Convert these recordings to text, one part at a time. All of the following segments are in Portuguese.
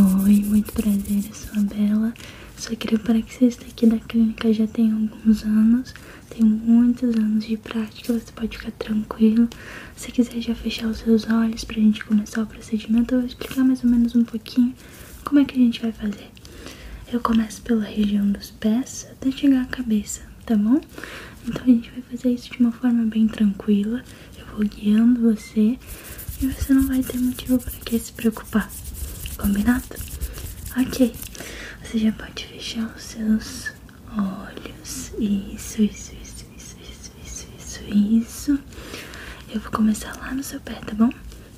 Oi, muito prazer, eu sou a Bela. Você está aqui da clínica já tem alguns anos. Tem muitos anos de prática, você pode ficar tranquilo. Se quiser já fechar os seus olhos pra gente começar o procedimento, eu vou explicar mais ou menos um pouquinho como é que a gente vai fazer. Eu começo pela região dos pés até chegar à cabeça, tá bom? Então a gente vai fazer isso de uma forma bem tranquila. Eu vou guiando você e você não vai ter motivo para que se preocupar. Combinado? Ok. Você já pode fechar os seus olhos. Isso, isso, isso, isso, isso, isso, isso, isso. Eu vou começar lá no seu pé, tá bom?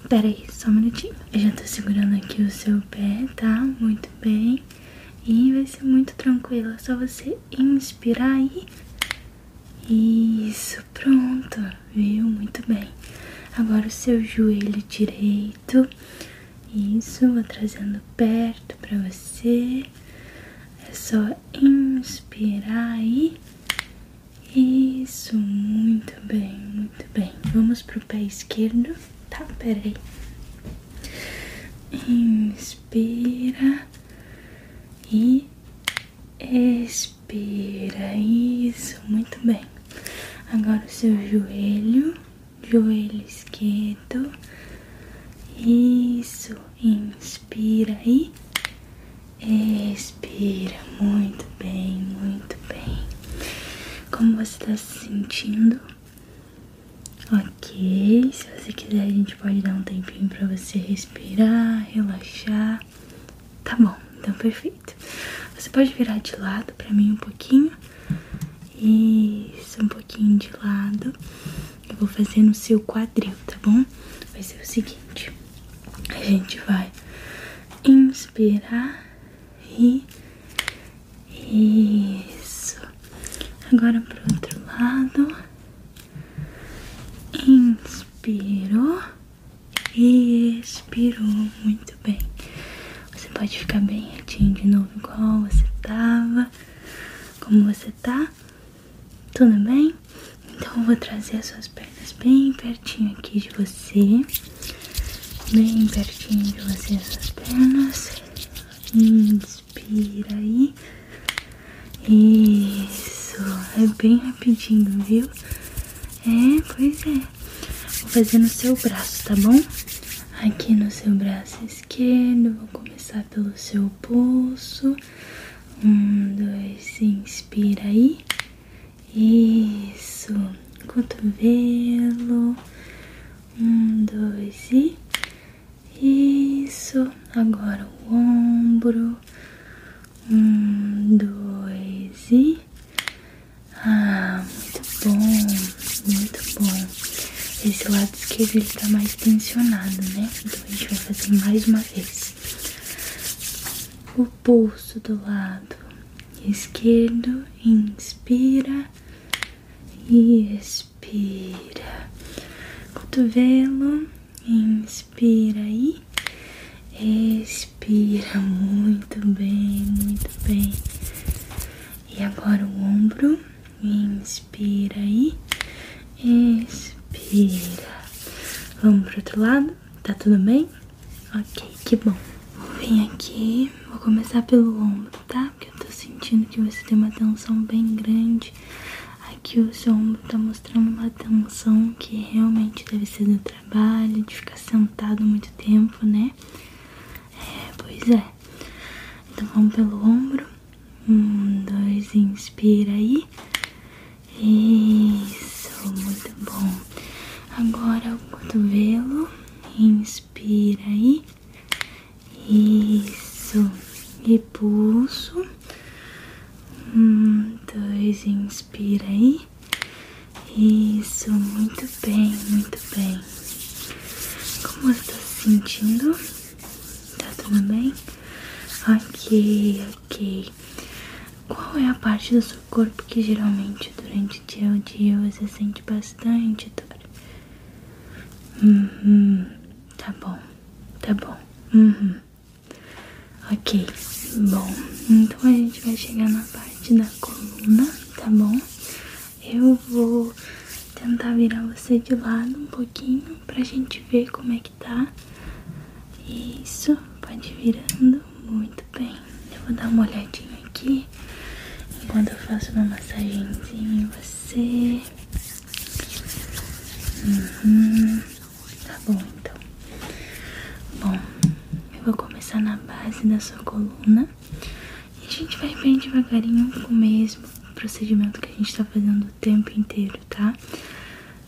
Pera aí, só um minutinho. Eu já tô segurando aqui o seu pé, tá? Muito bem. E vai ser muito tranquilo. É só você inspirar aí. Isso, pronto. Viu? Muito bem. Agora o seu joelho direito. Isso, vou trazendo perto pra você. É só inspirar aí. Isso, muito bem, muito bem. Vamos pro pé esquerdo. Tá, peraí. Inspira e expira. Isso, muito bem. Agora o seu joelho, joelho esquerdo. Isso, inspira e expira. Muito bem, muito bem. Como você está se sentindo? Ok, se você quiser a gente pode dar um tempinho para você respirar, relaxar. Tá bom, então perfeito. Você pode virar de lado para mim um pouquinho. Isso, um pouquinho de lado. Eu vou fazer no seu quadril, tá bom? Vai ser o seguinte. Gente vai inspirar e isso. Agora pro outro lado. Inspirou e expirou. Muito bem. Você pode ficar bem retinho de novo, igual você tava. Como você tá? Tudo bem? Então eu vou trazer as suas pernas bem pertinho aqui de você. Bem pertinho de você, as suas pernas. Inspira aí. Isso. É bem rapidinho, viu? É, pois é. Vou fazer no seu braço, tá bom? Aqui no seu braço esquerdo. Vou começar pelo seu pulso. Um, dois, inspira aí. Isso. Cotovelo. Um, dois e. Isso. Agora o ombro. Um, dois e. Ah, muito bom. Muito bom. Esse lado esquerdo ele tá mais tensionado, né? Então a gente vai fazer mais uma vez. O pulso do lado esquerdo. Inspira e expira. Cotovelo, inspira e expira. Muito bem, muito bem. E agora o ombro, inspira e expira. Vamos pro outro lado? Tá tudo bem? Ok, que bom. Vir aqui, vou começar pelo ombro, tá? Porque eu tô sentindo que você tem uma tensão bem grande. Aqui o seu ombro tá mostrando uma tensão que realmente deve ser do trabalho, de ficar sentado muito tempo, né? É, pois é. Então vamos pelo ombro. Um, dois, inspira aí. Isso, muito bom. Agora o cotovelo. Inspira aí. Isso. E pulso. Um, dois, inspira aí. Isso, muito bem, muito bem. Como você está se sentindo? Tudo bem? Ok, ok. Qual é a parte do seu corpo que geralmente durante o dia a dia você sente bastante dor? Uhum, tá bom, tá bom. Uhum. Ok, bom. Então a gente vai chegar na parte da coluna, tá bom? Eu vou tentar virar você de lado um pouquinho pra gente ver como é que tá. Isso, pode ir virando. Muito bem. Eu vou dar uma olhadinha aqui enquanto eu faço uma massagenzinha em você. Uhum. Tá bom, então. Bom, eu vou começar na base da sua coluna. E a gente vai bem devagarinho com o mesmo procedimento que a gente tá fazendo o tempo inteiro, tá?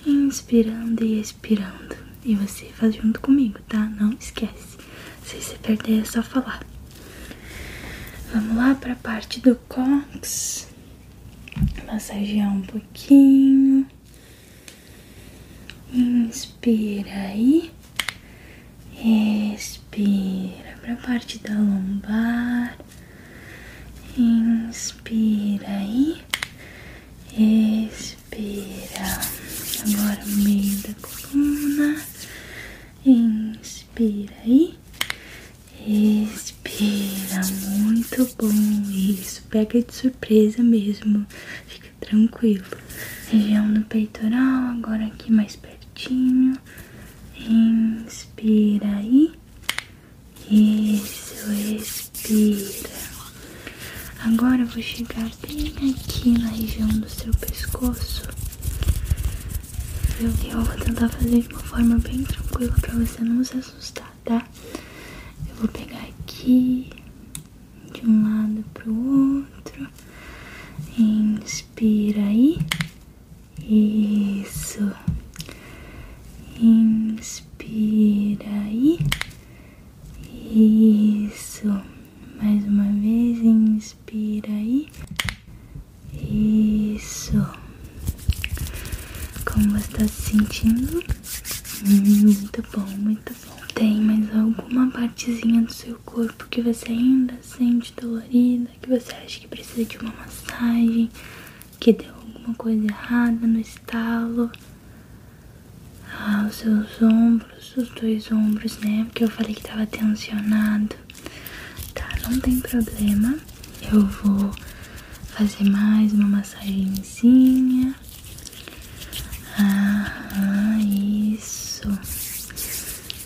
Inspirando e expirando. E você faz junto comigo, tá? Não esquece. Se você perder é só falar. Vamos lá para a parte do cox. Massagear um pouquinho. Inspira aí. Expira para a parte da lombar. Inspira aí. Expira. Agora o meio da coluna. Inspira aí. Expira. Muito bom. Isso. Pega de surpresa mesmo. Fica tranquilo. Região do peitoral. Agora aqui mais pertinho. Inspira aí. Isso, expira. Agora eu vou chegar bem aqui na região do seu pescoço. Eu, eu vou tentar fazer de uma forma bem tranquila pra você não se assustar, tá? Eu vou pegar aqui de um lado pro outro. Inspira aí. Isso. Inspira aí. Isso. Mais uma vez, inspira aí. Isso. Como você está se sentindo? Muito bom, muito bom. Tem mais alguma partezinha do seu corpo que você ainda sente dolorida, que você acha que precisa de uma massagem, que deu alguma coisa errada no estalo? Ah, os seus ombros, os dois ombros, né? Porque eu falei que tava tensionado. Tá, não tem problema. Eu vou fazer mais uma massagenzinha. Ah, isso.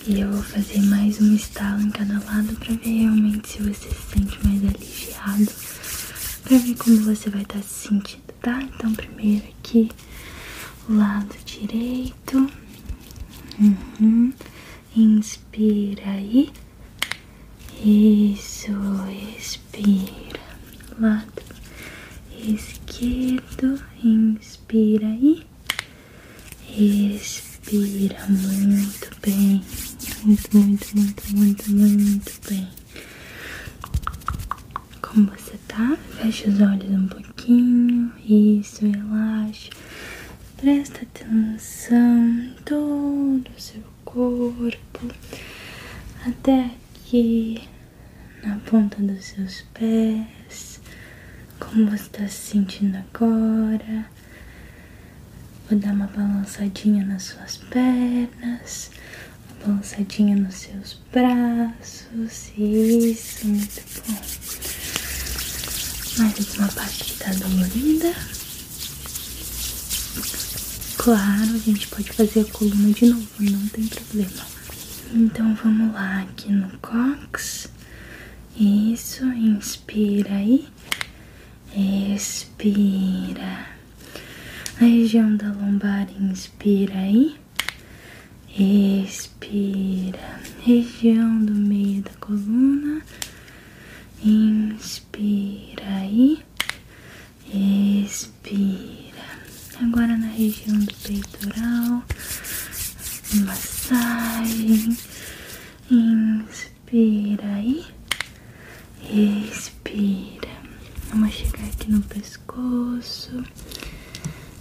E eu vou fazer mais um estalo em cada lado pra ver realmente se você se sente mais aliviado. Pra ver como você vai estar tá se sentindo, tá? Então, primeiro aqui, lado direito. Uhum. Inspira aí. Isso, expira. Lado esquerdo. Inspira aí. Expira muito bem. Muito, muito, muito, muito, muito bem. Como você tá? Fecha os olhos um pouquinho. Isso, relaxa. Presta atenção em todo o seu corpo, até aqui na ponta dos seus pés. Como você está se sentindo agora? Vou dar uma balançadinha nas suas pernas, uma balançadinha nos seus braços. Isso, muito bom. Mais alguma parte que tá dolorida? Claro, a gente pode fazer a coluna de novo, não tem problema. Então vamos lá, aqui no cox. Isso, inspira aí. Expira. Região da lombar, inspira aí. Expira. Região do meio da coluna. Inspira aí. Expira. Agora na região do peitoral, massagem. Inspira aí, expira. Vamos chegar aqui no pescoço,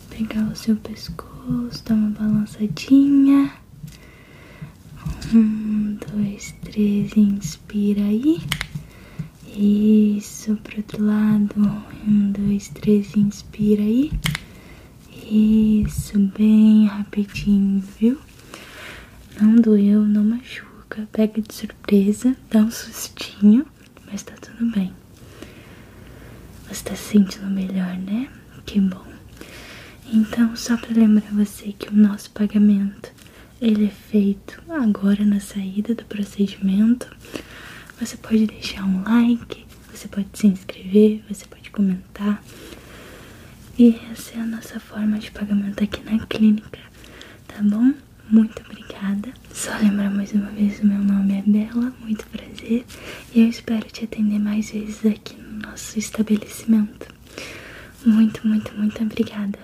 pegar o seu pescoço, dar uma balançadinha. Um, dois, três, inspira aí. Isso, pro outro lado. Um, dois, três, inspira aí. Isso, bem rapidinho, viu? Não doeu, não machuca. Pega de surpresa, dá um sustinho, mas tá tudo bem. Você tá se sentindo melhor, né? Que bom. Então, só para lembrar você que o nosso pagamento ele é feito agora na saída do procedimento. você pode deixar um like, você pode se inscrever, você pode comentar. E essa é a nossa forma de pagamento aqui na clínica, tá bom? Muito obrigada. Só lembrar mais uma vez, o meu nome é Bela, muito prazer. E eu espero te atender mais vezes aqui no nosso estabelecimento. Muito, muito, muito obrigada.